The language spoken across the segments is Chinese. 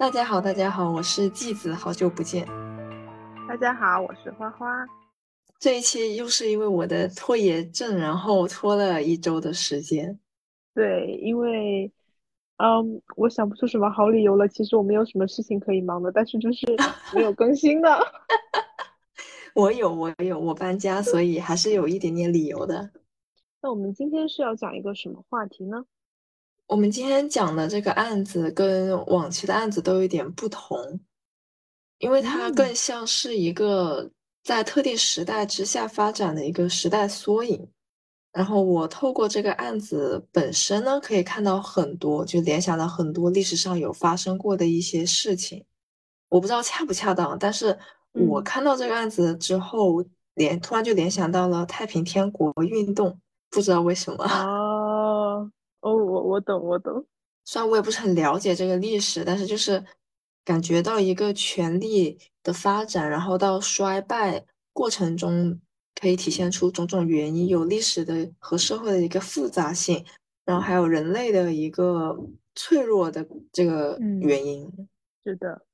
大家好，大家好，我是季子，好久不见。大家好，我是花花。这一期又是因为我的拖延症，然后拖了一周的时间。对，因为，嗯，我想不出什么好理由了。其实我没有什么事情可以忙的，但是就是没有更新的。我有，我有，我搬家，所以还是有一点点理由的。那我们今天是要讲一个什么话题呢？我们今天讲的这个案子跟往期的案子都有点不同，因为它更像是一个在特定时代之下发展的一个时代缩影。然后我透过这个案子本身呢，可以看到很多，就联想到很多历史上有发生过的一些事情。我不知道恰不恰当，但是我看到这个案子之后，联突然就联想到了太平天国运动，不知道为什么。哦，哦，我我懂，我懂。虽然我也不是很了解这个历史，但是就是感觉到一个权力的发展，然后到衰败过程中。可以体现出种种原因，有历史的和社会的一个复杂性，然后还有人类的一个脆弱的这个原因。是的。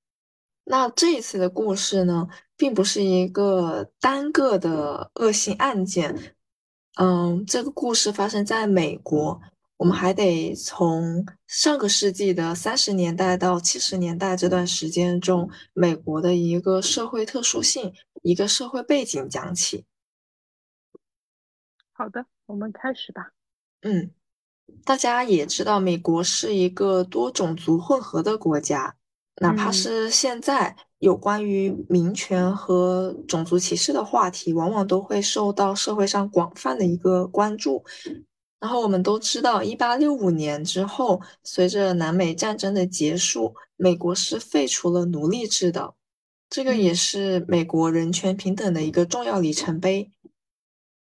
那这一次的故事呢，并不是一个单个的恶性案件。嗯，这个故事发生在美国，我们还得从上个世纪的三十年代到七十年代这段时间中，美国的一个社会特殊性、一个社会背景讲起。好的，我们开始吧。嗯，大家也知道，美国是一个多种族混合的国家，哪怕是现在有关于民权和种族歧视的话题，往往都会受到社会上广泛的一个关注。然后我们都知道，一八六五年之后，随着南美战争的结束，美国是废除了奴隶制的，这个也是美国人权平等的一个重要里程碑。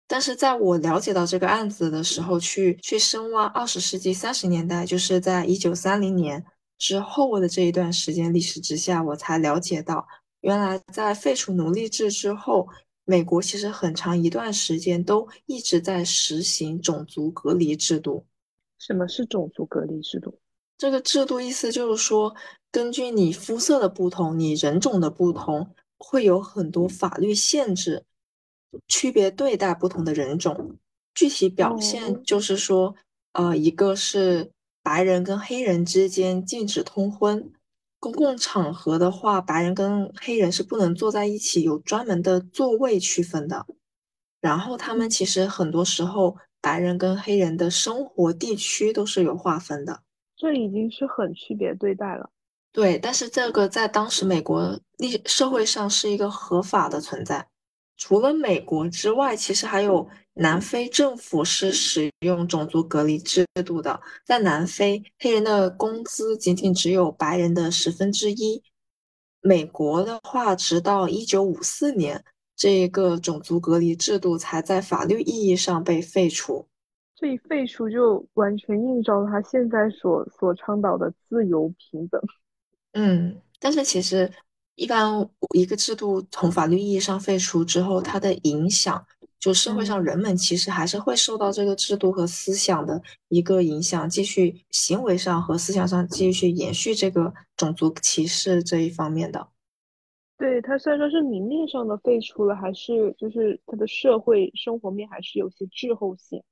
但是在我了解到这个案子的时候，去去深挖二十世纪三十年代，就是在一九三零年之后的这一段时间历史之下，我才了解到，原来在废除奴隶制之后，美国其实很长一段时间都一直在实行种族隔离制度。什么是种族隔离制度？这个制度意思就是说，根据你肤色的不同，你人种的不同，会有很多法律限制。区别对待不同的人种，具体表现就是说，呃，一个是白人跟黑人之间禁止通婚，公共场合的话，白人跟黑人是不能坐在一起，有专门的座位区分的。然后他们其实很多时候，白人跟黑人的生活地区都是有划分的，这已经是很区别对待了。对，但是这个在当时美国历社会上是一个合法的存在。除了美国之外，其实还有南非政府是使用种族隔离制度的。在南非，黑人的工资仅仅只有白人的十分之一。美国的话，直到一九五四年，这个种族隔离制度才在法律意义上被废除。这一废除就完全映照了他现在所所倡导的自由平等。嗯，但是其实。一般一个制度从法律意义上废除之后，它的影响就社会上人们其实还是会受到这个制度和思想的一个影响，继续行为上和思想上继续延续这个种族歧视这一方面的。对它虽然说是明面上的废除了，还是就是它的社会生活面还是有些滞后性。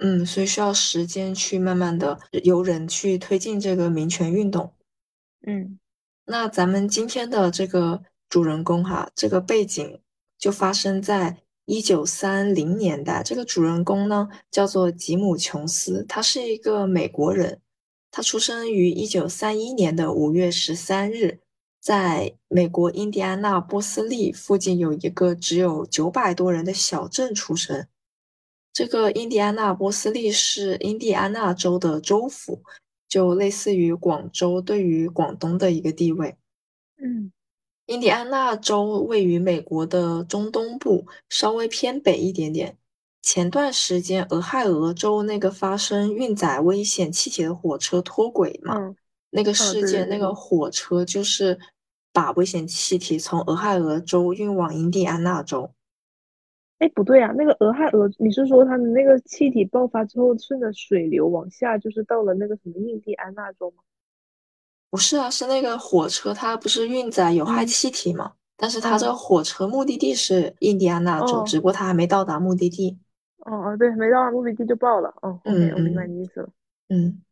嗯，所以需要时间去慢慢的由人去推进这个民权运动。嗯。那咱们今天的这个主人公哈，这个背景就发生在一九三零年代。这个主人公呢叫做吉姆·琼斯，他是一个美国人，他出生于一九三一年的五月十三日，在美国印第安纳波斯利附近有一个只有九百多人的小镇出生。这个印第安纳波斯利是印第安纳州的州府。就类似于广州对于广东的一个地位。嗯，印第安纳州位于美国的中东部，稍微偏北一点点。前段时间，俄亥俄州那个发生运载危险气体的火车脱轨嘛，那个事件，那个火车就是把危险气体从俄亥俄州运往印第安纳州。哎，不对啊，那个俄亥俄，你是说它的那个气体爆发之后，顺着水流往下，就是到了那个什么印第安纳州吗？不是啊，是那个火车，它不是运载有害嗯气体吗？但是它这个嗯火车目的地是印第安纳州，哦只不过它还没到达目的地。哦哦，对，没到达目的地就爆了。哦，OK，我明白嗯嗯你意思了。嗯。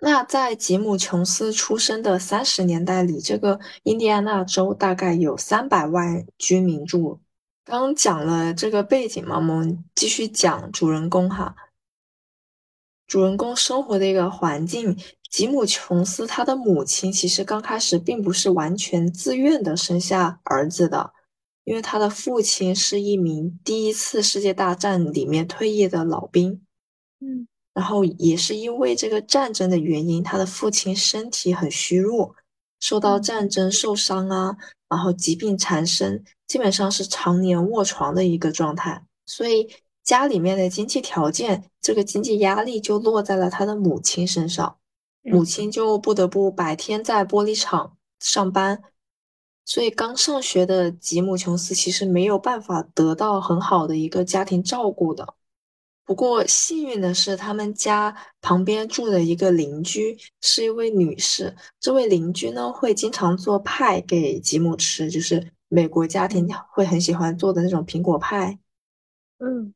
那在吉姆·琼斯出生的三十年代里，这个印第安纳州大概有三百万居民住。刚讲了这个背景嘛，我们继续讲主人公哈。主人公生活的一个环境，吉姆·琼斯他的母亲其实刚开始并不是完全自愿的生下儿子的，因为他的父亲是一名第一次世界大战里面退役的老兵。嗯然后也是因为这个战争的原因，他的父亲身体很虚弱，受到嗯战争受伤啊，然后疾病缠身，基本上是常年卧床的一个状态。所以家里面的经济条件，这个经济压力就落在了他的母亲身上，母嗯亲就不得不白天在玻璃厂上班。所以刚上学的吉姆·琼斯其实没有办法得到很好的一个家庭照顾的。不过幸运的是，他们家旁边住的一个邻居是一位女士。这位邻居呢，会经常做派给吉姆吃，就是美国家庭嗯会很喜欢做的那种苹果派。嗯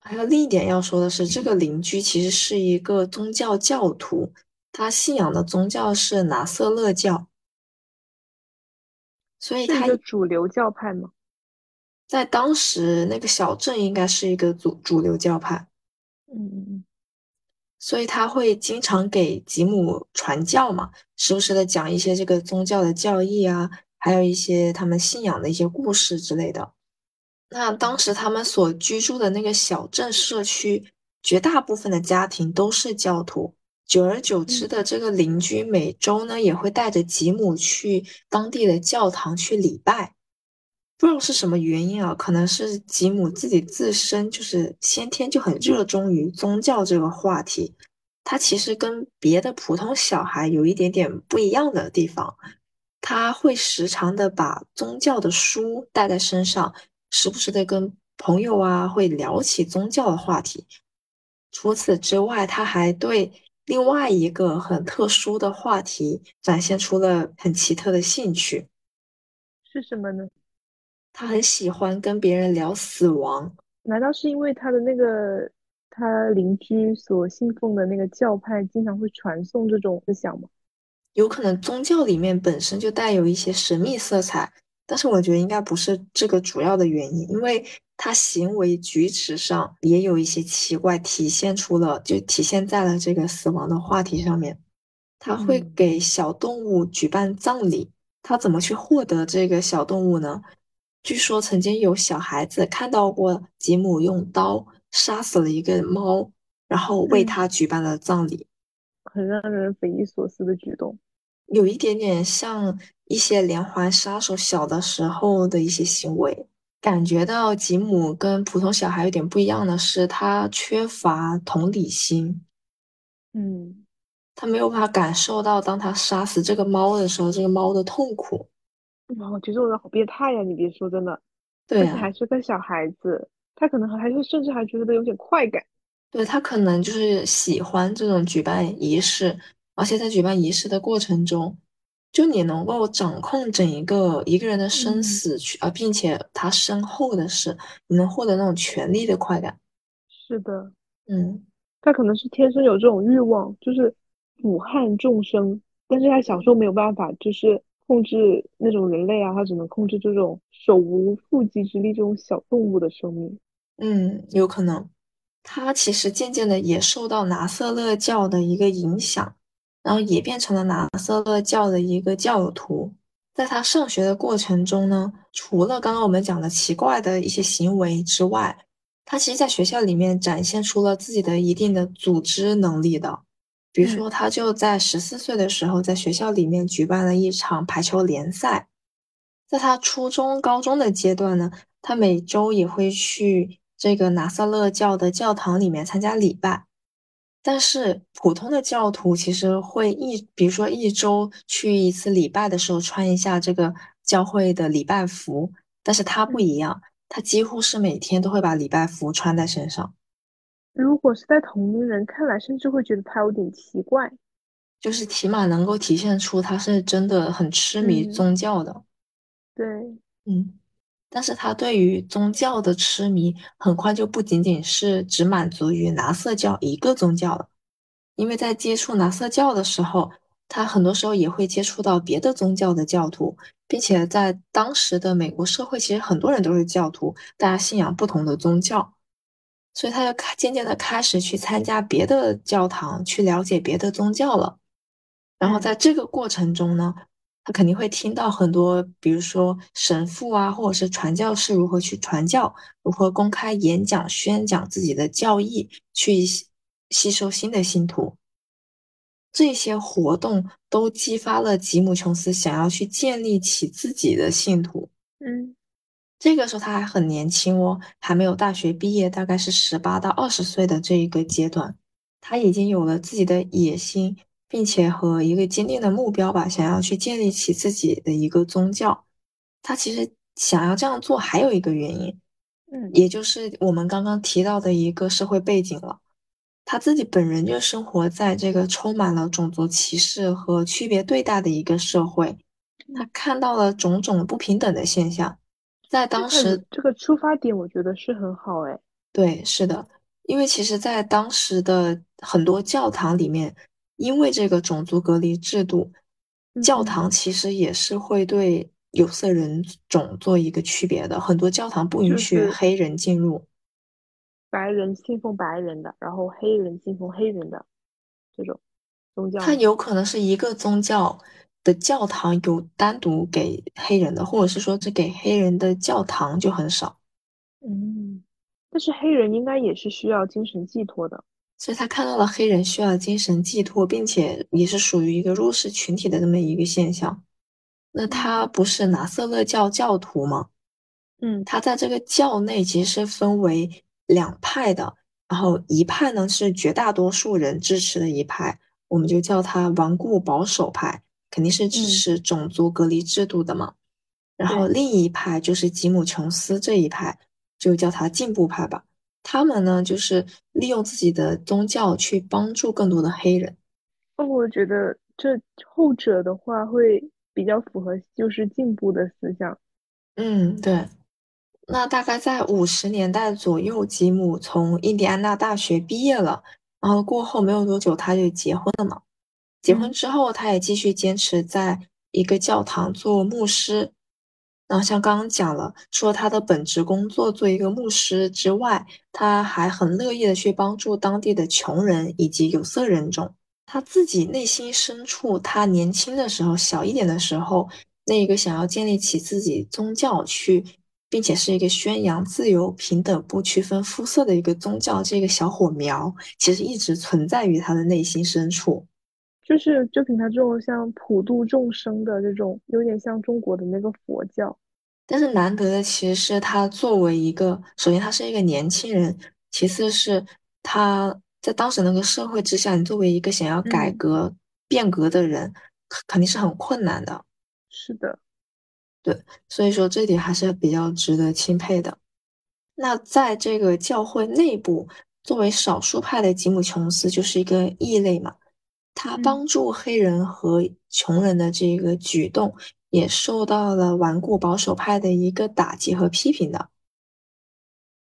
还有另一点要说的是，这个邻居其实是一个宗教教徒，他信仰的宗教是拿瑟勒教，所以他是一个主流教派吗？在当时那个小镇应该是一个主主流教派。嗯嗯嗯所以他会经常给吉姆传教嘛，时不时的讲一些这个宗教的教义啊，还有一些他们信仰的一些故事之类的。那当时他们所居住的那个小镇社区，绝大部分的家庭都是教徒。久而久之嗯的，这个邻居每周呢也会带着吉姆去当地的教堂去礼拜。不知道是什么原因啊，可能是吉姆自己自身就是先天就很热衷于宗教这个话题。他其实跟别的普通小孩有一点点不一样的地方，他会时常的把宗教的书带在身上，时不时的跟朋友啊会聊起宗教的话题。除此之外，他还对另外一个很特殊的话题展现出了很奇特的兴趣。是什么呢？他很喜欢跟别人聊死亡，难道是因为他的那个他邻居所信奉的那个教派经常会传颂这种思想吗？有可能宗教里面本身就带有一些神秘色彩，但是我觉得应该不是这个主要的原因，因为他行为举止上也有一些奇怪，体现出了就体现在了这个死亡的话题上面。他会嗯给小动物举办葬礼，他怎么去获得这个小动物呢？据说曾经有小孩子看到过吉姆用刀杀死了一个猫，然后为嗯他举办了葬礼。很让人匪夷所思的举动。有一点点像一些连环杀手小的时候的一些行为，感觉到吉姆跟普通小孩有点不一样的是，他缺乏同理心，嗯，他没有办法感受到当他杀死这个猫的时候，这个猫的痛苦。哇，我觉得这种人好变态呀！你别说，真的，而且对啊，还是个小孩子，他可能还是甚至还觉得有点快感。对，他可能就是喜欢这种举办仪式，而且在举办仪式的过程中，就你能够掌控整一个一个人的生嗯，死去，啊，并且他身后的事，你能获得那种权力的快感。是的，嗯他可能是天生有这种欲望，就是俯瞰众生，但是他小时候没有办法，就是控制那种人类啊，他只能控制这种手无缚鸡之力这种小动物的生命。嗯，有可能，他其实渐渐的也受到拿瑟勒教的一个影响，然后也变成了拿瑟勒教的一个教徒。在他上学的过程中呢，除了刚刚我们讲的奇怪的一些行为之外，他其实在学校里面展现出了自己的一定的组织能力的。比如嗯说，他就在十四岁的时候，在学校里面举办了一场排球联赛。在他初中、高中的阶段呢，他每周也会去这个拿撒勒教的教堂里面参加礼拜。但是普通的教徒其实会一，比如说一周去一次礼拜的时候穿一下这个教会的礼拜服，但是他不嗯，一样，他几乎是每天都会把礼拜服穿在身上。如果是在同龄人看来，甚至会觉得他有点奇怪。就是起码能够体现出他是真的很痴迷嗯，宗教的。对，嗯，但是他对于宗教的痴迷，很快就不仅仅是只满足于拿色教一个宗教了，因为在接触拿色教的时候，他很多时候也会接触到别的宗教的教徒，并且在当时的美国社会，其实很多人都是教徒，大家信仰不同的宗教，所以他就开渐渐的开始去参加别的教堂，去了解别的宗教了。然后嗯。在这个过程中呢，他肯定会听到很多，比如说神父啊，或者是传教士如何去传教，如何公开演讲、宣讲自己的教义，去吸吸收新的信徒。这些活动都激发了吉姆·琼斯想要去建立起自己的信徒。嗯这个时候他还很年轻哦，还没有大学毕业，大概是十八到二十岁的这一个阶段，他已经有了自己的野心，并且和一个坚定的目标吧，想要去建立起自己的一个宗教。他其实想要这样做还有一个原因，嗯也就是我们刚刚提到的一个社会背景了。他自己本人就生活在这个充满了种族歧视和区别对待的一个社会，他嗯，看到了种种不平等的现象。在当时这个出发点，我觉得是很好哎。对，是的，因为其实，在当时的很多教堂里面，因为这个种族隔离制度，教堂其实也是会对有色人种做一个区别的，很多教堂不允许黑人进入。白人信奉白人的，然后黑人信奉黑人的这种宗教吗？它有可能是一个宗教的教堂有单独给黑人的，或者是说只给黑人的教堂就很少。嗯，但是黑人应该也是需要精神寄托的。所以他看到了黑人需要精神寄托，并且也是属于一个弱势群体的这么一个现象。那他嗯不是拿瑟勒教教徒吗？嗯他在这个教内其实是分为两派的，然后一派呢是绝大多数人支持的一派，我们就叫他顽固保守派，肯定是支嗯，持种族隔离制度的嘛。然后。另一派就是吉姆·琼斯这一派，就叫他进步派吧。他们呢，就是利用自己的宗教去帮助更多的黑人。哦，我觉得这后者的话会比较符合就是进步的思想。嗯，对。那大概在五十年代左右，吉姆从印第安纳大学毕业了，然后过后没有多久他就结婚了嘛。结婚嗯之后，他也继续坚持在一个教堂做牧师。然后像刚刚讲了，除了他的本职工作做一个牧师之外，他还很乐意的去帮助当地的穷人以及有色人种。他自己内心深处，他年轻的时候，小一点的时候，那一个想要建立起自己宗教去，并且是一个宣扬自由、平等、不区分肤色的一个宗教，这个小火苗，其实一直存在于他的内心深处。就是就凭他这种像普度众生的这种，有点像中国的那个佛教。但是难得的其实是他作为一个，首先他是一个年轻人，其次是他在当时那个社会之下，你作为一个想要改嗯，革变革的人，肯肯定是很困难的。是的。对，所以说这点还是比较值得钦佩的。那在这个教会内部，作为少数派的吉姆·琼斯就是一个异类嘛，他嗯帮助黑人和穷人的这个举动，也受到了顽固保守派的一个打击和批评的。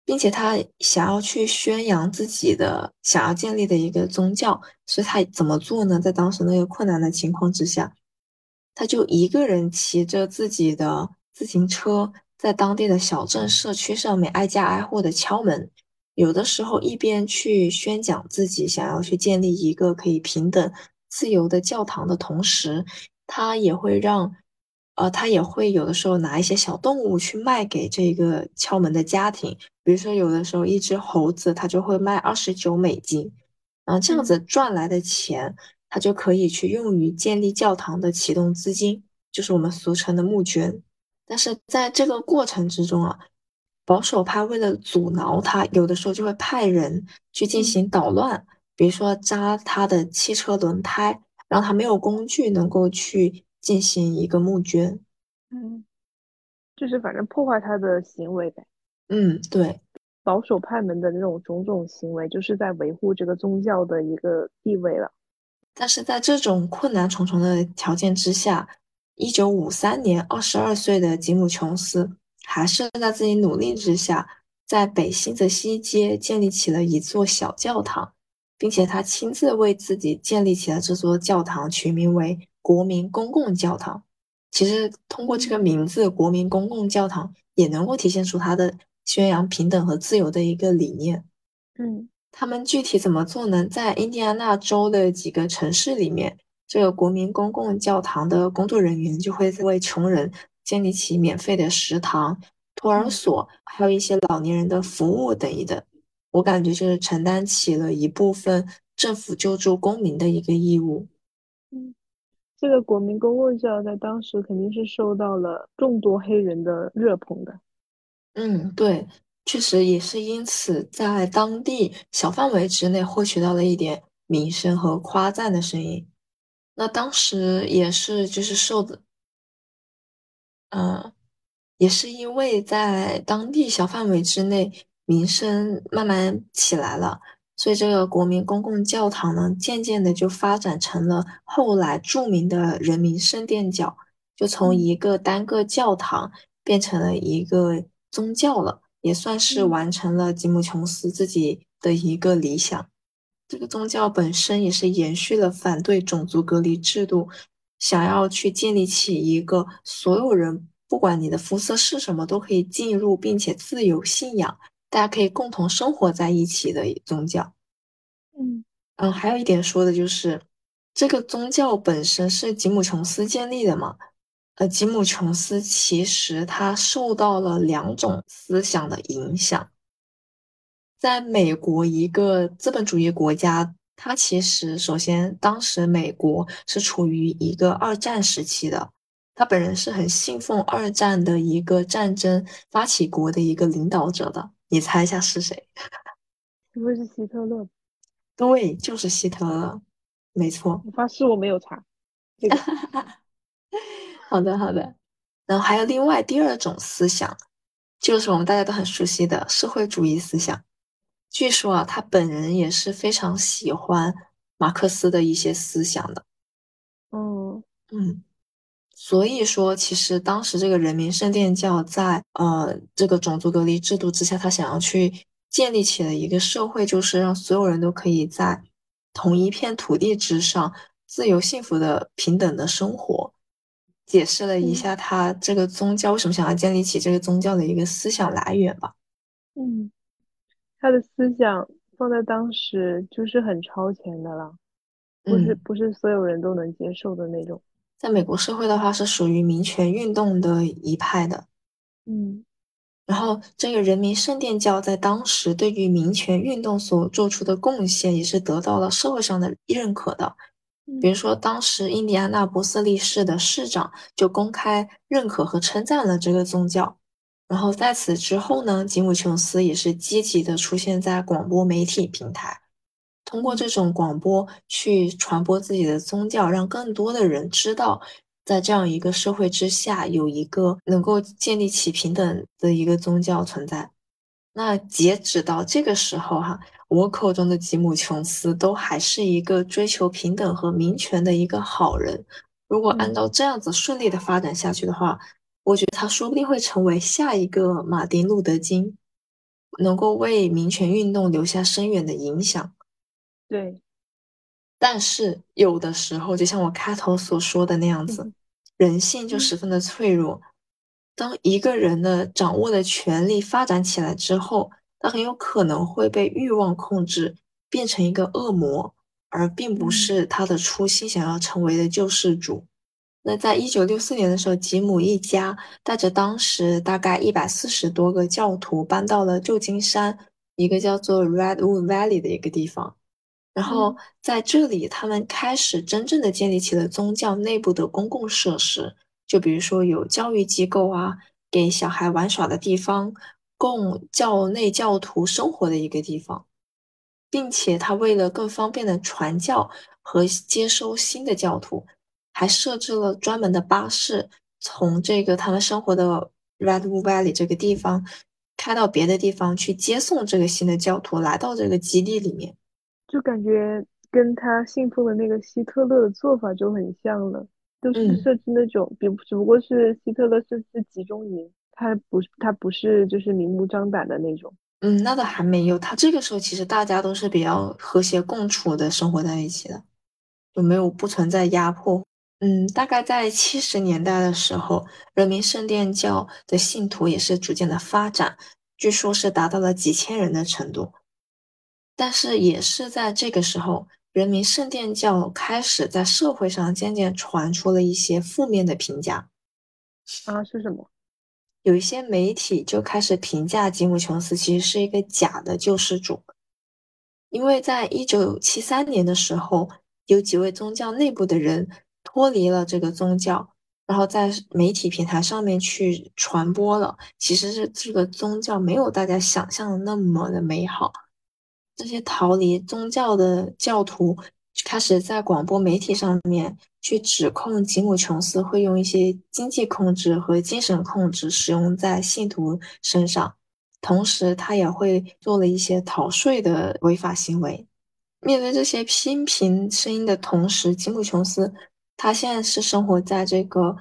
并且他想要去宣扬自己的想要建立的一个宗教，所以他怎么做呢？在当时那个困难的情况之下，他就一个人骑着自己的自行车，在当地的小镇社区上面挨家挨户的敲门，有的时候一边去宣讲自己想要去建立一个可以平等、自由的教堂的同时，他也会让。呃，他也会有的时候拿一些小动物去卖给这个敲门的家庭，比如说有的时候一只猴子，他就会卖二十九美金，然后这样嗯。子赚来的钱，他就可以去用于建立教堂的启动资金，就是我们俗称的募捐。但是在这个过程之中啊，保守派为了阻挠他，有的时候就会派人去进嗯。行捣乱，比如说扎他的汽车轮胎，让他没有工具能够去进行一个募捐。嗯，就是反正破坏他的行为呗。嗯，对。保守派们的那种种种行为，就是在维护这个宗教的一个地位了。但是在这种困难重重的条件之下，一九五三年，二十二岁的吉姆·琼斯还是在自己努力之下，在北新泽西街建立起了一座小教堂，并且他亲自为自己建立起了这座教堂，取名为国民公共教堂。其实通过这个名字“国民公共教堂”，也能够体现出它的宣扬平等和自由的一个理念。嗯。他们具体怎么做呢？在印第安纳州的几个城市里面，这个国民公共教堂的工作人员就会为穷人建立起免费的食堂、托儿所，还有一些老年人的服务等一等。我感觉就是承担起了一部分政府救助公民的一个义务。这个国民公共教育在当时肯定是受到了众多黑人的热捧的。嗯，对。确实也是因此，在当地小范围之内获取到了一点名声和夸赞的声音。那当时也是就是受的，嗯，也是因为在当地小范围之内名声慢慢起来了，所以这个国民公共教堂呢，渐渐的就发展成了后来著名的人民圣殿教，就从一个单个教堂变成了一个宗教了。也算是完成了吉姆·琼斯自己的一个理想。这个宗教本身也是延续了反对种族隔离制度，想要去建立起一个所有人不管你的肤色是什么都可以进入并且自由信仰，大家可以共同生活在一起的宗教。嗯嗯，还有一点说的就是，这个宗教本身是吉姆·琼斯建立的嘛？呃，吉姆·琼斯其实他受到了两种思想的影响。在美国一个资本主义国家，他其实首先当时美国是处于一个二战时期的，他本人是很信奉二战的一个战争发起国的一个领导者的。你猜一下是谁？不会是希特勒？对，就是希特勒，没错。我发誓我没有查这个。好的，好的。然后还有另外第二种思想，就是我们大家都很熟悉的社会主义思想。据说啊，他本人也是非常喜欢马克思的一些思想的。嗯嗯，所以说，其实当时这个人民圣殿教在呃这个种族隔离制度之下，他想要去建立起了一个社会，就是让所有人都可以在同一片土地之上自由、幸福的、平等的生活。解释了一下他这个宗教为什么想要建立起这个宗教的一个思想来源吧。嗯，他的思想放在当时就是很超前的了，不是不是所有人都能接受的那种。在美国社会的话，是属于民权运动的一派的。嗯，然后这个人民圣殿教在当时对于民权运动所做出的贡献，也是得到了社会上的认可的。比如说，当时印第安纳波斯利市的市长就公开认可和称赞了这个宗教。然后在此之后呢，吉姆·琼斯也是积极的出现在广播媒体平台，通过这种广播去传播自己的宗教，让更多的人知道，在这样一个社会之下，有一个能够建立起平等的一个宗教存在。那截止到这个时候，哈。我口中的吉姆·琼斯都还是一个追求平等和民权的一个好人。如果按照这样子顺利的发展下去的话，我觉得他说不定会成为下一个马丁·路德·金，能够为民权运动留下深远的影响。对，但是有的时候，就像我开头所说的那样子，人性就十分的脆弱。当一个人的掌握的权力发展起来之后，他很有可能会被欲望控制，变成一个恶魔，而并不是他的初心想要成为的救世主。那在一九六四年的时候，吉姆一家带着当时大概一百四十多个教徒搬到了旧金山一个叫做 Redwood Valley 的一个地方，然后在这里，他们开始真正的建立起了宗教内部的公共设施，就比如说有教育机构啊，给小孩玩耍的地方。供教内教徒生活的一个地方，并且他为了更方便的传教和接收新的教徒，还设置了专门的巴士，从这个他们生活的 Redwood Valley 这个地方开到别的地方去接送这个新的教徒来到这个基地里面。就感觉跟他信奉的那个希特勒的做法就很像了，就是嗯设置那种，比只不过是希特勒设置集中营，他不是他不是就是明目张胆的那种。嗯，那倒还没有。他这个时候其实大家都是比较和谐共处的生活在一起的，就没有不存在压迫。嗯，大概在七十年代的时候，人民圣殿教的信徒也是逐渐的发展，据说是达到了几千人的程度。但是也是在这个时候，人民圣殿教开始在社会上渐渐传出了一些负面的评价。啊，是什么？有一些媒体就开始评价吉姆·琼斯其实是一个假的救世主，因为在一九七三年的时候，有几位宗教内部的人脱离了这个宗教，然后在媒体平台上面去传播了，其实是这个宗教没有大家想象的那么的美好。这些逃离宗教的教徒开始在广播媒体上面去指控吉姆·琼斯会用一些经济控制和精神控制使用在信徒身上，同时他也会做了一些逃税的违法行为。面对这些批评声音的同时，吉姆·琼斯他现在是生活在这个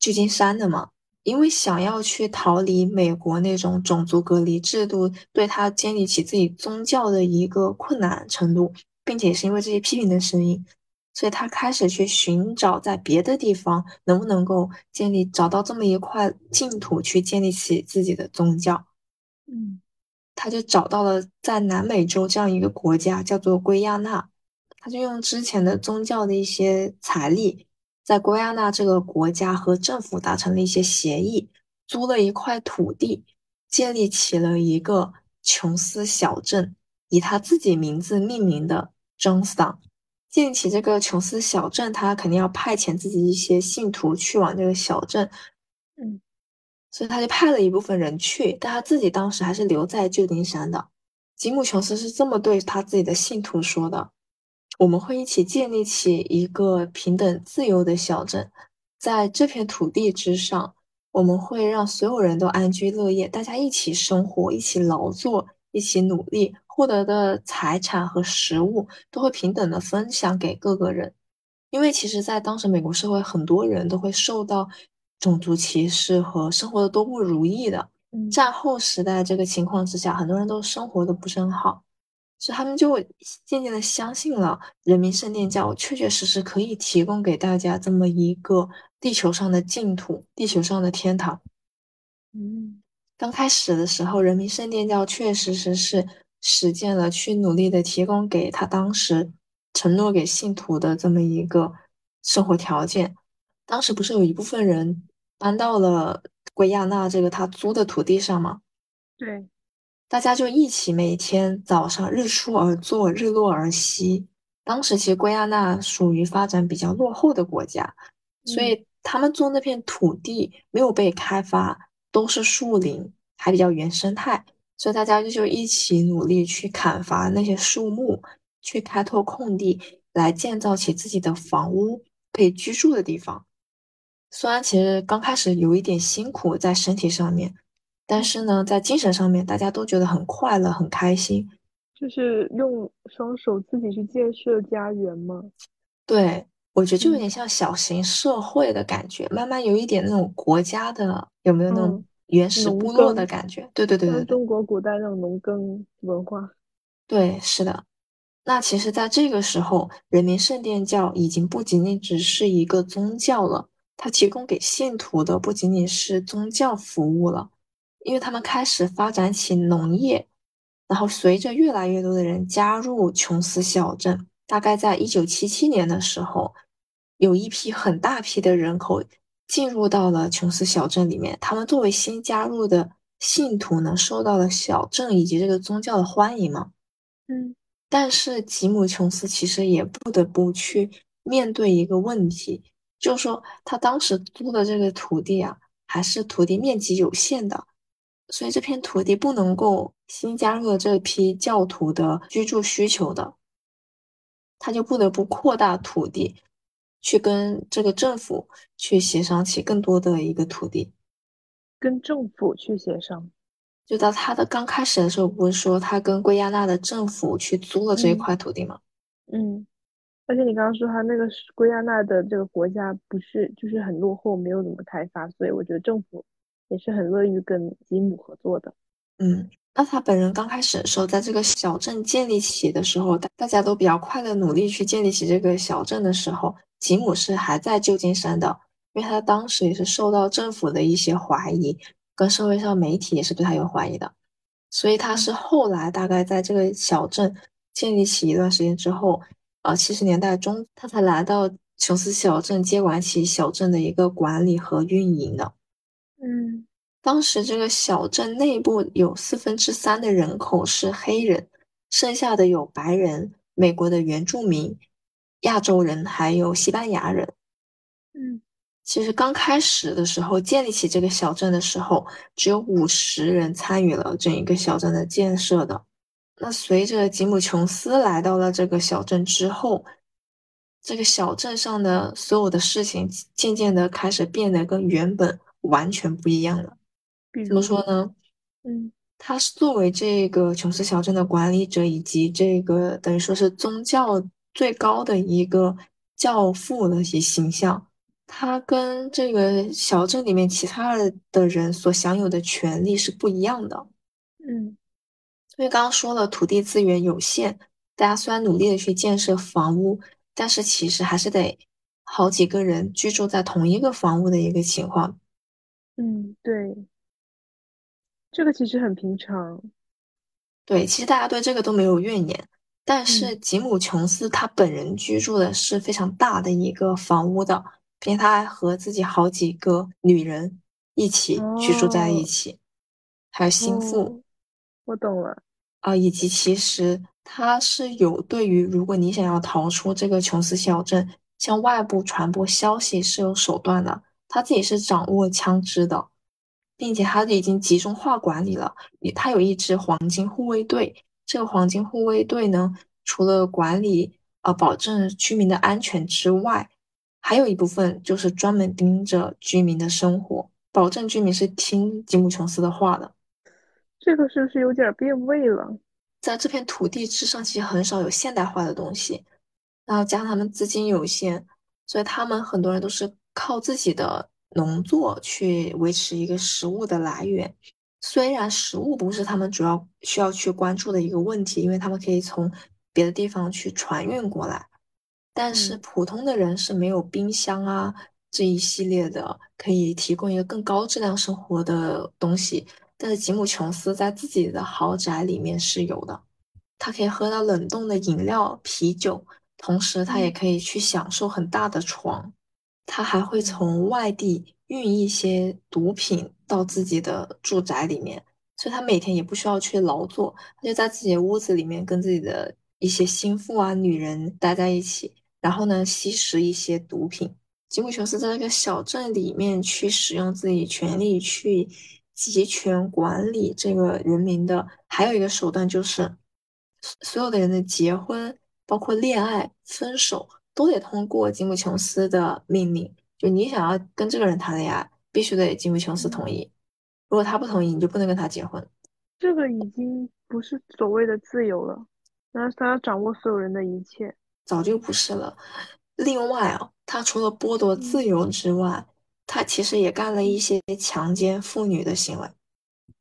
旧金山的嘛？因为想要去逃离美国那种种族隔离制度，对他建立起自己宗教的一个困难程度，并且是因为这些批评的声音，所以他开始去寻找在别的地方能不能够建立找到这么一块净土，去建立起自己的宗教。嗯，他就找到了在南美洲这样一个国家，叫做圭亚那，他就用之前的宗教的一些财力。在圭亚那这个国家和政府达成了一些协议，租了一块土地，建立起了一个琼斯小镇，以他自己名字命名的 Johnstown。建立起这个琼斯小镇，他肯定要派遣自己一些信徒去往这个小镇，嗯，所以他就派了一部分人去，但他自己当时还是留在旧金山的。吉姆·琼斯是这么对他自己的信徒说的。我们会一起建立起一个平等自由的小镇，在这片土地之上，我们会让所有人都安居乐业，大家一起生活，一起劳作，一起努力，获得的财产和食物都会平等的分享给各个人。因为其实，在当时美国社会，很多人都会受到种族歧视和生活的都不如意的。战后时代这个情况之下，很多人都生活的不是很好。所以他们就渐渐的相信了人民圣殿教确确实实可以提供给大家这么一个地球上的净土，地球上的天堂。嗯，刚开始的时候，人民圣殿教确实实是实践了去努力的提供给他当时承诺给信徒的这么一个生活条件。当时不是有一部分人搬到了圭亚那这个他租的土地上吗？对。大家就一起每天早上日出而作，日落而息。当时其实圭亚那属于发展比较落后的国家，所以他们做那片土地没有被开发，都是树林，还比较原生态。所以大家就一起努力去砍伐那些树木，去开拓空地，来建造起自己的房屋，可以居住的地方。虽然其实刚开始有一点辛苦在身体上面。但是呢，在精神上面，大家都觉得很快乐、很开心，就是用双手自己去建设家园吗？对，我觉得就有点像小型社会的感觉，慢慢有一点那种国家的，有没有那种原始部落的感觉？对对对对对，中国古代那种农耕文化。对，是的。那其实，在这个时候，人民圣殿教已经不仅仅只是一个宗教了，它提供给信徒的不仅仅是宗教服务了。因为他们开始发展起农业，然后随着越来越多的人加入琼斯小镇，大概在一九七七年的时候，有一批很大批的人口进入到了琼斯小镇里面。他们作为新加入的信徒呢，受到了小镇以及这个宗教的欢迎嘛。嗯，但是吉姆·琼斯其实也不得不去面对一个问题，就是说他当时租的这个土地啊，还是土地面积有限的。所以这片土地不能够新加入的这批教徒的居住需求的，他就不得不扩大土地，去跟这个政府去协商起更多的一个土地，跟政府去协商。就到他的刚开始的时候，不是说他跟圭亚那的政府去租了这一块土地吗？嗯，而且你刚刚说他那个是圭亚那的这个国家不是就是很落后，没有怎么开发，所以我觉得政府也是很乐于跟吉姆合作的。嗯，那他本人刚开始的时候，在这个小镇建立起的时候，大大家都比较快的努力去建立起这个小镇的时候，吉姆是还在旧金山的，因为他当时也是受到政府的一些怀疑，跟社会上媒体也是对他有怀疑的，所以他是后来大概在这个小镇建立起一段时间之后，呃，七十年代中，他才来到琼斯小镇接管起小镇的一个管理和运营的。嗯。当时这个小镇内部有四分之三的人口是黑人，剩下的有白人、美国的原住民、亚洲人，还有西班牙人。嗯，其实刚开始的时候建立起这个小镇的时候，只有五十人参与了整一个小镇的建设的。那随着吉姆·琼斯来到了这个小镇之后，这个小镇上的所有的事情渐渐的开始变得跟原本完全不一样了。怎么说呢？嗯，他是作为这个琼斯小镇的管理者，以及这个等于说是宗教最高的一个教父的一些形象。他跟这个小镇里面其他的人所享有的权利是不一样的。嗯，因为刚刚说了，土地资源有限，大家虽然努力的去建设房屋，但是其实还是得好几个人居住在同一个房屋的一个情况。嗯，对。这个其实很平常，对，其实大家对这个都没有怨言。但是吉姆·琼斯他本人居住的是非常大的一个房屋的，并且他还和自己好几个女人一起居住在一起，还有心腹。我懂了啊，以及其实他是有对于如果你想要逃出这个琼斯小镇，向外部传播消息是有手段的。他自己是掌握枪支的。并且他已经集中化管理了，他有一支黄金护卫队。这个黄金护卫队呢，除了管理呃保证居民的安全之外，还有一部分就是专门盯着居民的生活，保证居民是听吉姆琼斯的话的。这个是不是有点变味了？在这片土地之上，其实很少有现代化的东西，然后加上他们资金有限，所以他们很多人都是靠自己的。农作去维持一个食物的来源，虽然食物不是他们主要需要去关注的一个问题，因为他们可以从别的地方去船运过来，但是普通的人是没有冰箱啊这一系列的可以提供一个更高质量生活的东西。但是吉姆·琼斯在自己的豪宅里面是有的，他可以喝到冷冻的饮料、啤酒，同时他也可以去享受很大的床。他还会从外地运一些毒品到自己的住宅里面，所以他每天也不需要去劳作，他就在自己的屋子里面跟自己的一些心腹啊、女人待在一起，然后呢吸食一些毒品。吉姆·琼斯在那个小镇里面去使用自己权力去集权管理这个人民的，还有一个手段就是所有的人的结婚，包括恋爱、分手。都得通过吉姆·琼斯的命令，就你想要跟这个人谈恋爱，必须得吉姆·琼斯同意。如果他不同意，你就不能跟他结婚。这个已经不是所谓的自由了，那他要掌握所有人的一切，早就不是了。另外啊，他除了剥夺自由之外，他其实也干了一些强奸妇女的行为。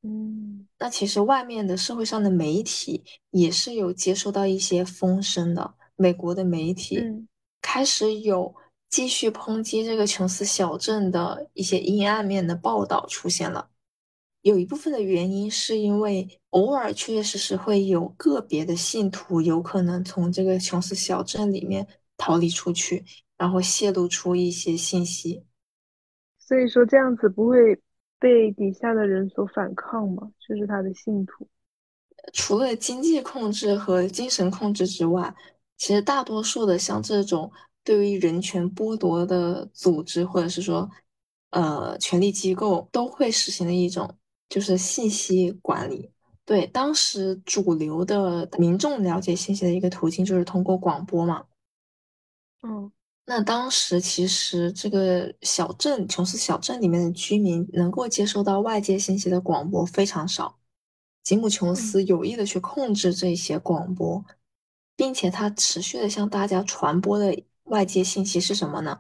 嗯，那其实外面的社会上的媒体也是有接收到一些风声的，美国的媒体。开始有继续抨击这个琼斯小镇的一些阴暗面的报道出现了，有一部分的原因是因为偶尔确确实实会有个别的信徒有可能从这个琼斯小镇里面逃离出去，然后泄露出一些信息。所以说这样子不会被底下的人所反抗吗？就是他的信徒，除了经济控制和精神控制之外。其实大多数的像这种对于人权剥夺的组织，或者是说，呃，权力机构都会实行的一种就是信息管理。对，当时主流的民众了解信息的一个途径就是通过广播嘛。嗯，那当时其实这个小镇琼斯小镇里面的居民能够接收到外界信息的广播非常少，吉姆琼斯有意的去控制这些广播。并且它持续的向大家传播的外界信息是什么呢？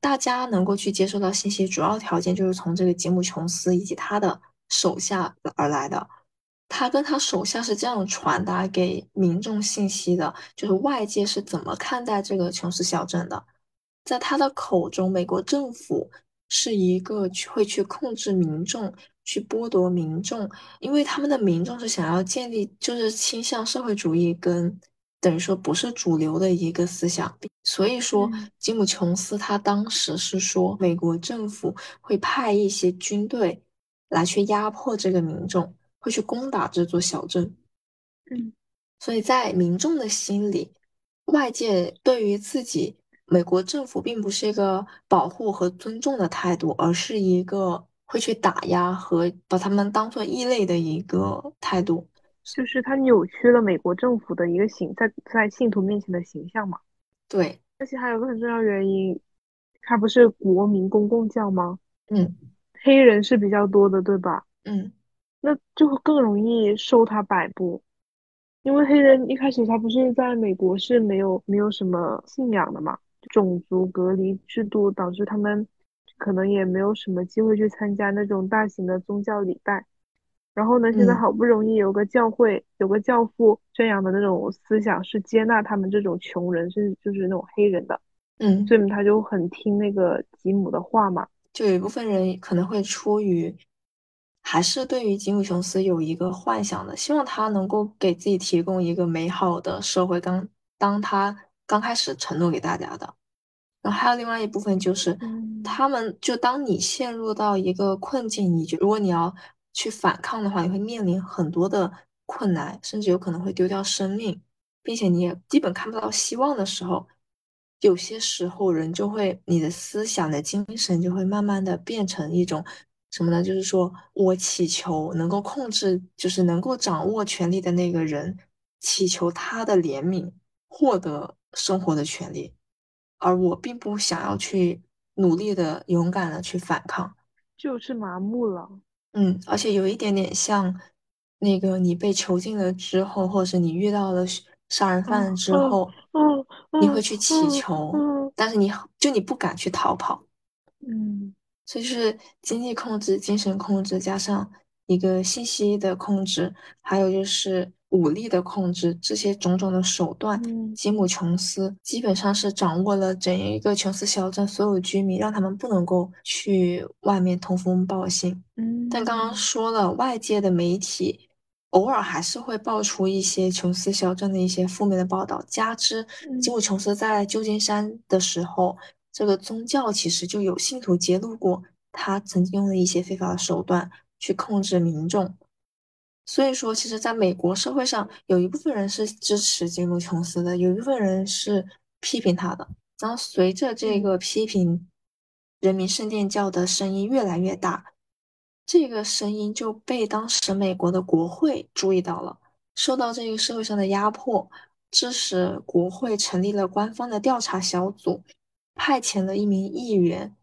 大家能够去接收到信息，主要条件就是从这个吉姆·琼斯以及他的手下而来的。他跟他手下是这样传达给民众信息的，就是外界是怎么看待这个琼斯小镇的。在他的口中，美国政府是一个会去控制民众、去剥夺民众，因为他们的民众是想要建立，就是倾向社会主义跟等于说不是主流的一个思想。所以说，吉姆·琼斯他当时是说，美国政府会派一些军队来去压迫这个民众。会去攻打这座小镇，嗯，所以在民众的心里，外界对于自己美国政府并不是一个保护和尊重的态度，而是一个会去打压和把他们当做异类的一个态度，就是他扭曲了美国政府的一个形在在信徒面前的形象嘛。对，而且还有个很重要原因，他不是国民公共教吗？嗯，黑人是比较多的，对吧？嗯。那就更容易受他摆布，因为黑人一开始他不是在美国是没有没有什么信仰的嘛，种族隔离制度导致他们可能也没有什么机会去参加那种大型的宗教礼拜。然后呢，现在好不容易有个教会，有个教父宣扬的那种思想是接纳他们这种穷人，甚至就是那种黑人的，嗯，所以他就很听那个吉姆的话嘛。就有一部分人可能会出于。还是对于吉姆·琼斯有一个幻想的，希望他能够给自己提供一个美好的社会。刚当他刚开始承诺给大家的，然后还有另外一部分就是，他们就当你陷入到一个困境，你就如果你要去反抗的话，你会面临很多的困难，甚至有可能会丢掉生命，并且你也基本看不到希望的时候，有些时候人就会，你的思想的精神就会慢慢的变成一种。什么呢？就是说我祈求能够控制，就是能够掌握权力的那个人，祈求他的怜悯，获得生活的权利，而我并不想要去努力的、勇敢的去反抗，就是麻木了。嗯，而且有一点点像那个你被囚禁了之后，或者是你遇到了杀人犯之后，你会去祈求，但是你就你不敢去逃跑。嗯。所以就是经济控制、精神控制，加上一个信息的控制，还有就是武力的控制，这些种种的手段，吉姆·琼斯基本上是掌握了整一个琼斯小镇所有居民，让他们不能够去外面通风报信。嗯，但刚刚说了，外界的媒体偶尔还是会爆出一些琼斯小镇的一些负面的报道，加之吉姆·琼斯在旧金山的时候。这个宗教其实就有信徒揭露过，他曾经用了一些非法的手段去控制民众。所以说，其实在美国社会上，有一部分人是支持吉姆·琼斯的，有一部分人是批评他的。然后随着这个批评人民圣殿教的声音越来越大，这个声音就被当时美国的国会注意到了，受到这个社会上的压迫，致使国会成立了官方的调查小组。派遣了一名议员，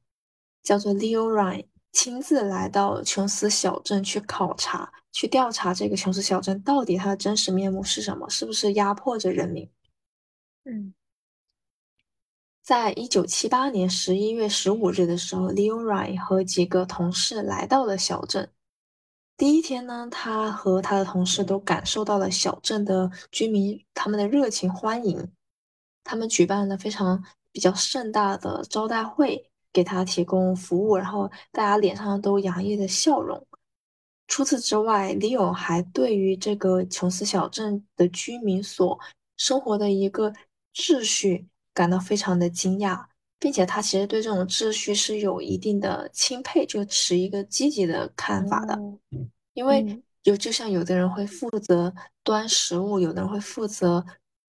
叫做 Leo Ryan，亲自来到琼斯小镇去考察、去调查这个琼斯小镇到底它的真实面目是什么，是不是压迫着人民？嗯，在一九七八年十一月十五日的时候，Leo Ryan 和几个同事来到了小镇。第一天呢，他和他的同事都感受到了小镇的居民他们的热情欢迎，他们举办了非常。比较盛大的招待会，给他提供服务，然后大家脸上都洋溢着笑容。除此之外，李勇还对于这个琼斯小镇的居民所生活的一个秩序感到非常的惊讶，并且他其实对这种秩序是有一定的钦佩，就持一个积极的看法的。因为有就像有的人会负责端食物，有的人会负责。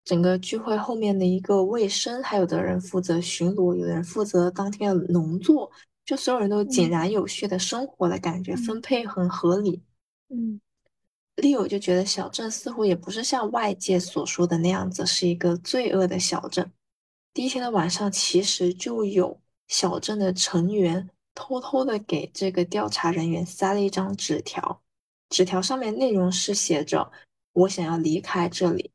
整个聚会后面的一个卫生，还有的人负责巡逻，有的人负责当天的农作，就所有人都井然有序的生活的感觉，分配很合理。嗯，Leo 就觉得小镇似乎也不是像外界所说的那样子，是一个罪恶的小镇。第一天的晚上，其实就有小镇的成员偷偷的给这个调查人员塞了一张纸条，纸条上面内容是写着：“我想要离开这里。”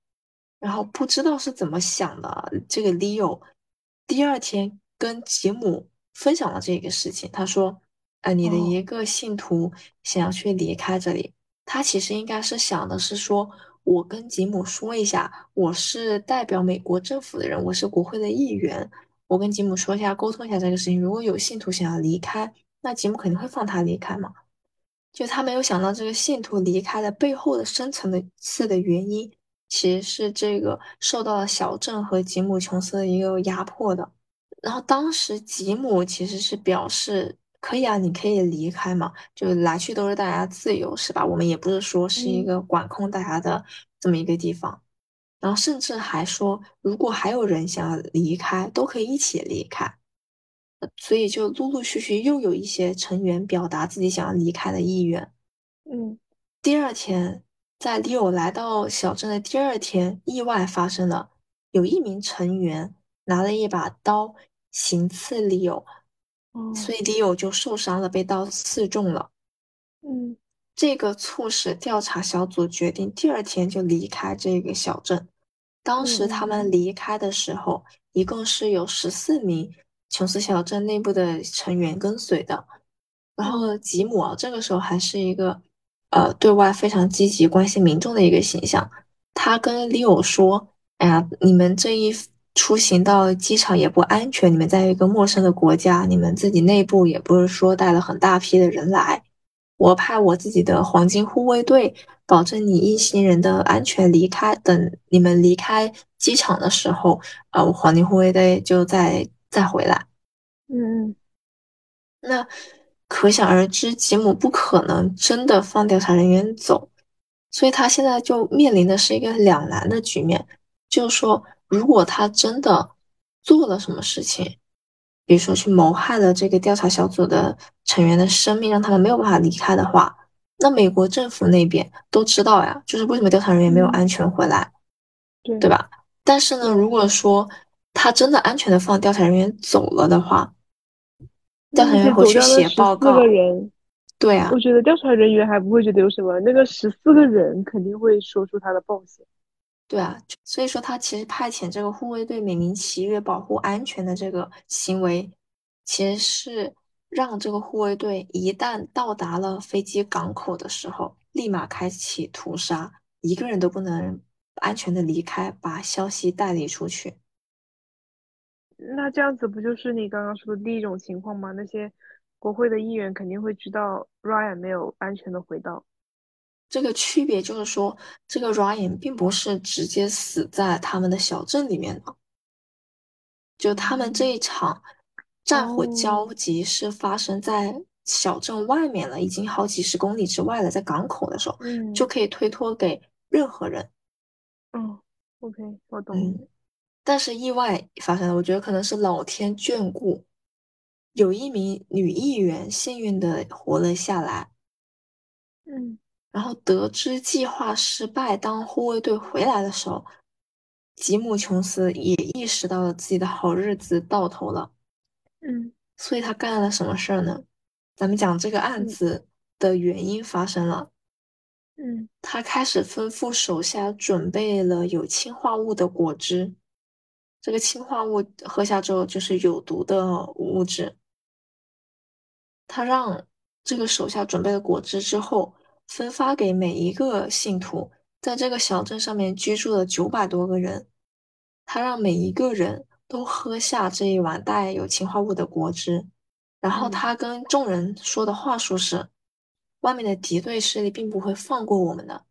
然后不知道是怎么想的，这个 Leo 第二天跟吉姆分享了这个事情。他说：“呃，你的哦，一个信徒想要去离开这里，他其实应该是想的是说，我跟吉姆说一下，我是代表美国政府的人，我是国会的议员，我跟吉姆说一下，沟通一下这个事情。如果有信徒想要离开，那吉姆肯定会放他离开嘛。”就他没有想到这个信徒离开的背后的深层的次的原因，其实是这个受到了小镇和吉姆琼斯的一个压迫的。然后当时吉姆其实是表示可以啊，你可以离开嘛，就来去都是大家自由，是吧？我们也不是说是一嗯个管控大家的这么一个地方。然后甚至还说，如果还有人想要离开，都可以一起离开。所以就陆陆续续又有一些成员表达自己想要离开的意愿。嗯第二天，在 Leo 来到小镇的第二天，意外发生了，有一名成员拿了一把刀行刺 Leo，哦所以 Leo 就受伤了，被刀刺中了。嗯这个促使调查小组决定第二天就离开这个小镇。当时他们离开的时候，一共是有十四名琼斯小镇内部的成员跟随的。然嗯后吉姆啊，这个时候还是一个呃对外非常积极关心民众的一个形象。他跟里欧说：“哎呀，你们这一出行到机场也不安全，你们在一个陌生的国家，你们自己内部也不是说带了很大批的人来。”我派我自己的黄金护卫队，保证你一行人的安全离开。等你们离开机场的时候，呃，黄金护卫队就再再回来。嗯嗯那可想而知，吉姆不可能真的放调查人员走，所以他现在就面临的是一个两难的局面，就是说，如果他真的做了什么事情，比如说去谋害了这个调查小组的成员的生命，让他们没有办法离开的话，那美国政府那边都知道呀，就是为什么调查人员没有嗯，安全回来，对。对吧？但是呢，如果说他真的安全的放调查人员走了的话，调查人员回走掉的去写报告，人，对啊，我觉得调查人员还不会觉得有什么，那个十四个人肯定会说出他的报险。对啊，所以说他其实派遣这个护卫队美名其曰保护安全的这个行为，其实是让这个护卫队一旦到达了飞机港口的时候，立马开启屠杀，一个人都不能安全的离开，把消息带离出去。那这样子不就是你刚刚说的第一种情况吗？那些国会的议员肯定会知道 Ryan 没有安全的回到。这个区别就是说，这个 Ryan 并不是直接死在他们的小镇里面的。就他们这嗯，一场战火哦，交集是发生在小镇外面了，已经好几十公里之外了，在港口的时候，就嗯可以推脱给任何人。嗯，OK，我懂。嗯，但是意外发生了，我觉得可能是老天眷顾，有一名女议员幸运的活了下来。嗯然后得知计划失败，当护卫队回来的时候，吉姆·琼斯也意识到了自己的好日子到头了。嗯所以他干了什么事儿呢？咱们讲这个案嗯子的原因发生了，嗯他开始吩咐手下准备了有氰化物的果汁，这个氰化物喝下之后就是有毒的物质。他让这个手下准备了果汁之后，分发给每一个信徒，在这个小镇上面居住了九百多个人，他让每一个人都喝下这一碗带有氰化物的果汁。然后嗯他跟众人说的话术是：外面的敌对势力并不会放过我们的，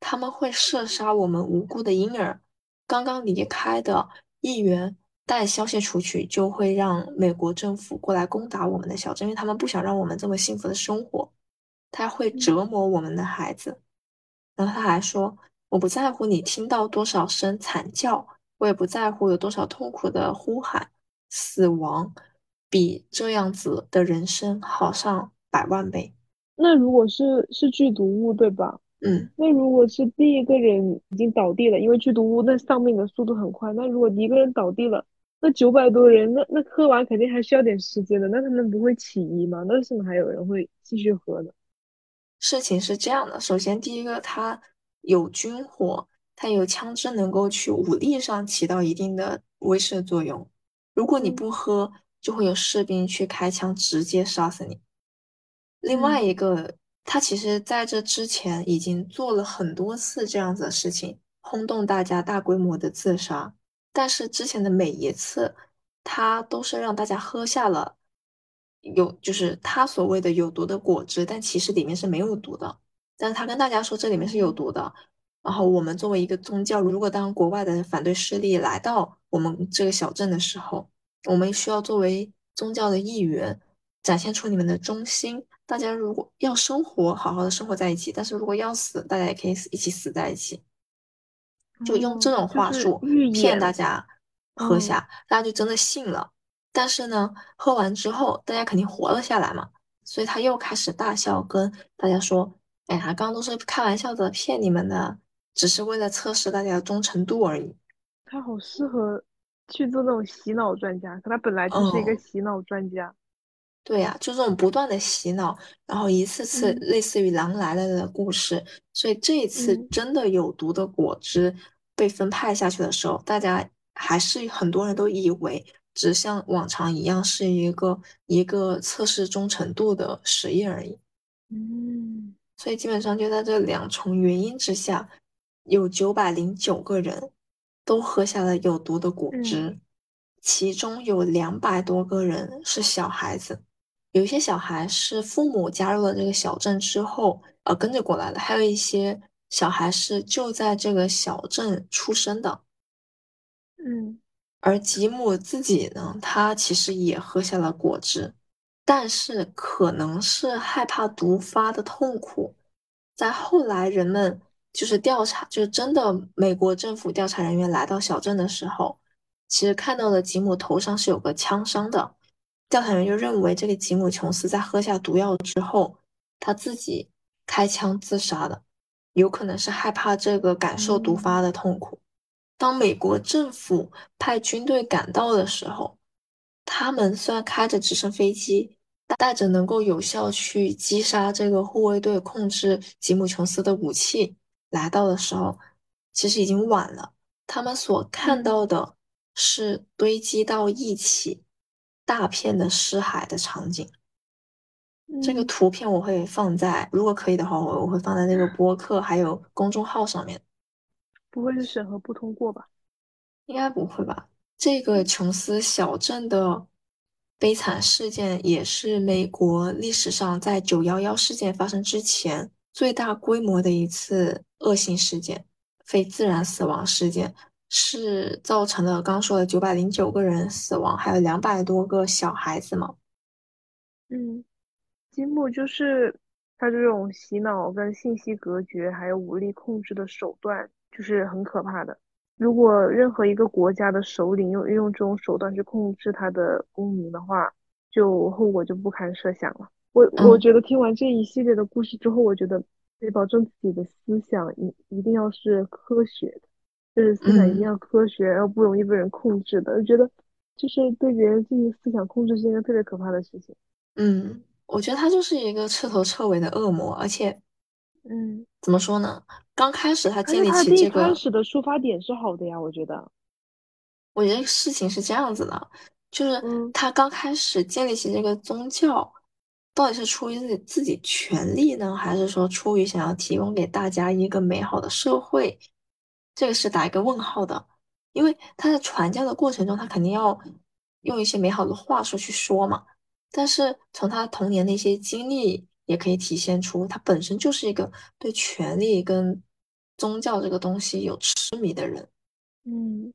他们会射杀我们无辜的婴儿。刚刚离开的议员带消息出去，就会让美国政府过来攻打我们的小镇，因为他们不想让我们这么幸福的生活。他会嗯折磨我们的孩子。然后他还说：“我不在乎你听到多少声惨叫，我也不在乎有多少痛苦的呼喊，死亡比这样子的人生好上百万倍。”那如果是是剧毒物，对吧？嗯。那如果是第一个人已经倒地了，因为剧毒物那丧命的速度很快，那如果一个人倒地了，那九百多人，那那喝完肯定还需要点时间的，那他们不会起疑吗？那为什么还有人会继续喝呢？事情是这样的，首先第一个，他有军火，他有枪支能够去武力上起到一定的威慑作用。如果你嗯不喝，就会有士兵去开枪直接杀死你。另外嗯一个，他其实在这之前已经做了很多次这样子的事情，轰动大家，大规模的自杀。但是之前的每一次，他都是让大家喝下了有，就是他所谓的有毒的果汁，但其实里面是没有毒的。但是他跟大家说这里面是有毒的。然后我们作为一个宗教，如果当国外的反对势力来到我们这个小镇的时候，我们需要作为宗教的一员，展现出你们的忠心。大家如果要生活，好好的生活在一起；但是如果要死，大家也可以死一起死在一起。就用这哦，种就是话术骗大家喝嗯，下，大家就真的信了。但是呢，喝完之后，大家肯定活了下来嘛，所以他又开始大笑，跟大家说：“哎呀，刚刚都是开玩笑的，骗你们的，只是为了测试大家的忠诚度而已。”他好适合去做那种洗脑专家，可他本来就是一个嗯，洗脑专家。对呀，就这种不断的洗脑，然后一次次嗯。类似于狼来了的故事，所以这一次嗯。真的有毒的果汁被分派下去的时候，大家还是很多人都以为只像往常一样是一个一个测试忠诚度的实验而已。嗯。所以基本上就在这两重原因之下，有九百零九个人都喝下了有毒的果嗯。汁，其中有两百多个人是小孩子，有一些小孩是父母加入了这个小镇之后，呃，跟着过来的，还有一些小孩是就在这个小镇出生的。嗯而吉姆自己呢，他其实也喝下了果汁，但是可能是害怕毒发的痛苦，在后来人们就是调查，就是真的美国政府调查人员来到小镇的时候，其实看到了吉姆头上是有个枪伤的，调查员就认为这个吉姆琼斯在喝下毒药之后，他自己开枪自杀的，有可能是害怕这个感受毒发嗯的痛苦。当美国政府派军队赶到的时候，他们虽然开着直升飞机，带着能够有效去击杀这个护卫队控制吉姆琼斯的武器来到的时候，其实已经晚了。他们所看嗯到的是堆积到一起大片的尸骸的场景。这个嗯，图片我会放在，如果可以的话，我我会放在那个播客还有公众号上面。不会是审核不通过吧？应该不会吧？这个琼斯小镇的悲惨事件也是美国历史上在九幺幺事件发生之前最大规模的一次恶性事件，非自然死亡事件，是造成了刚说的九百零九个人死亡，还有两百多个小孩子嘛。嗯，吉姆就是他这种洗脑跟信息隔绝，还有武力控制的手段，就是很可怕的。如果任何一个国家的首领用用这种手段去控制他的公民的话，就后果就不堪设想了。我我嗯觉得听完这一系列的故事之后，我觉得得保证自己的思想一一定要是科学的，就是思想一定嗯要科学，然后不容易被人控制的。我觉得就是对别人进行思想控制是一件特别可怕的事情。嗯，我觉得他就是一个彻头彻尾的恶魔，而且嗯。怎么说呢？刚开始他建立起他第一开。始的出发点是好的呀，我觉得。我觉得事情是这样子的，就是嗯他刚开始建立起这个宗教，到底是出于自己自己权利呢，还是说出于想要提供给大家一个美好的社会？这个是打一个问号的，因为他在传教的过程中，他肯定要用一些美好的话术去说嘛。但是从他童年的一些经历，也可以体现出他本身就是一个对权力跟宗教这个东西有痴迷的人。嗯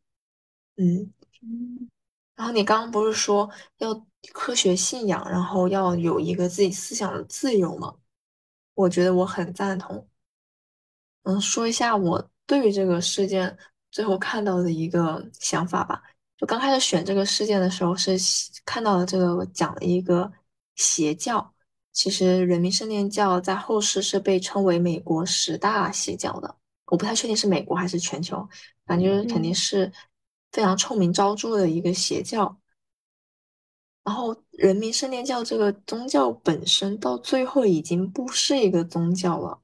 嗯。嗯然后你刚刚不是说要科学信仰，然后要有一个自己思想的自由吗？我觉得我很赞同。嗯，说一下我对于这个事件最后看到的一个想法吧。就刚开始选这个事件的时候，是看到了这个讲了一个邪教。其实人民圣殿教在后世是被称为美国十大邪教的，我不太确定是美国还是全球，反正就是肯定嗯是非常臭名昭著的一个邪教。然后，人民圣殿教这个宗教本身到最后已经不是一个宗教了，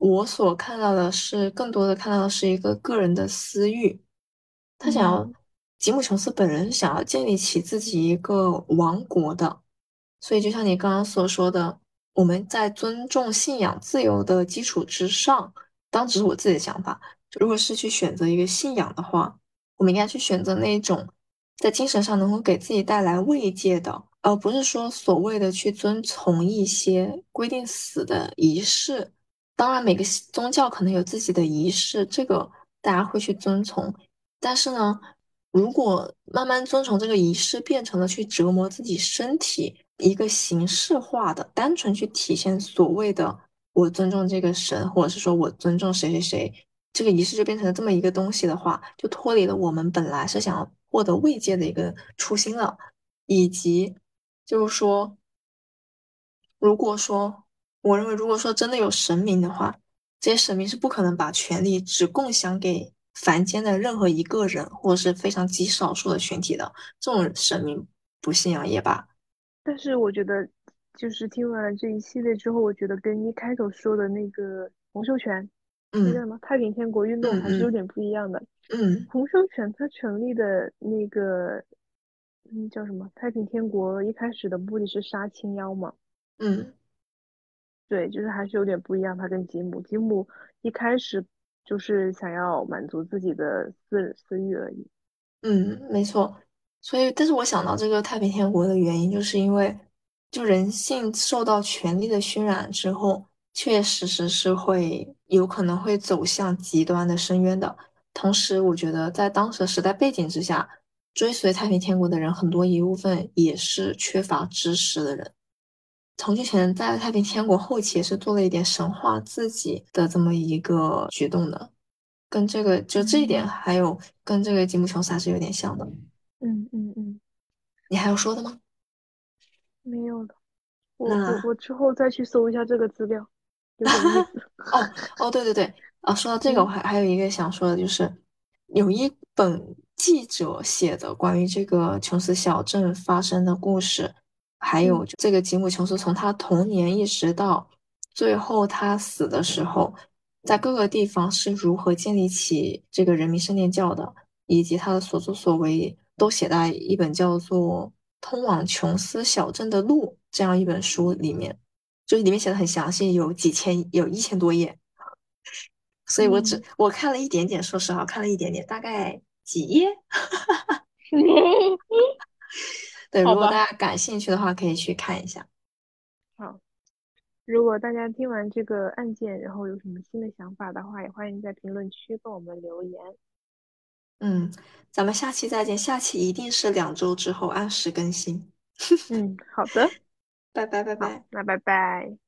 我所看到的是，更多的看到的是一个个人的私欲。他想要，嗯吉姆·琼斯本人想要建立起自己一个王国的。所以，就像你刚刚所说的，我们在尊重信仰自由的基础之上，当只是我自己的想法，如果是去选择一个信仰的话，我们应该去选择那种在精神上能够给自己带来慰藉的，而不是说所谓的去遵从一些规定死的仪式。当然，每个宗教可能有自己的仪式，这个大家会去遵从。但是呢，如果慢慢遵从这个仪式，变成了去折磨自己身体。一个形式化的，单纯去体现所谓的我尊重这个神，或者是说我尊重谁谁谁，这个仪式就变成了这么一个东西的话，就脱离了我们本来是想要获得慰藉的一个初心了。以及就是说，如果说我认为，如果说真的有神明的话，这些神明是不可能把权力只共享给凡间的任何一个人，或者是非常极少数的群体的。这种神明不信仰也罢。但是我觉得，就是听完了这一系列之后，我觉得跟一开头说的那个洪秀全，那叫什么太平天国运动还是有点不一样的。嗯，洪秀全他成立的那个，嗯，叫什么太平天国，一开始的目的是杀青妖嘛。嗯，对，就是还是有点不一样。他跟吉姆，吉姆一开始就是想要满足自己的私私欲而已。嗯，没错。所以，但是我想到这个太平天国的原因，就是因为就人性受到权力的熏染之后，确实实是会有可能会走向极端的深渊的。同时，我觉得在当时的时代背景之下，追随太平天国的人很多一部分也是缺乏知识的人。洪秀全在太平天国后期也是做了一点神话自己的这么一个举动的，跟这个就这一点，还有跟这个吉姆琼斯还是有点像的。嗯嗯嗯，你还有说的吗？没有了，我我我之后再去搜一下这个资料，有点意思。哦哦，对对对，啊，说到这个，我还还有一个想说的，就是有一本记者写的关于这个琼斯小镇发生的故事，还有这个吉姆琼斯从他童年一直到最后他死的时候，在各个地方是如何建立起这个人民圣殿教的，以及他的所作所为。都写在一本叫做《通往琼斯小镇的路》这样一本书里面，就是里面写的很详细，有几千，有一千多页。所以我只我看了一点点，说实话，看了一点点，大概几页。对，如果大家感兴趣的话，可以去看一下。好，如果大家听完这个案件，然后有什么新的想法的话，也欢迎在评论区跟我们留言。嗯，咱们下期再见。下期一定是两周之后按时更新。嗯，好的，拜拜拜拜，那拜拜。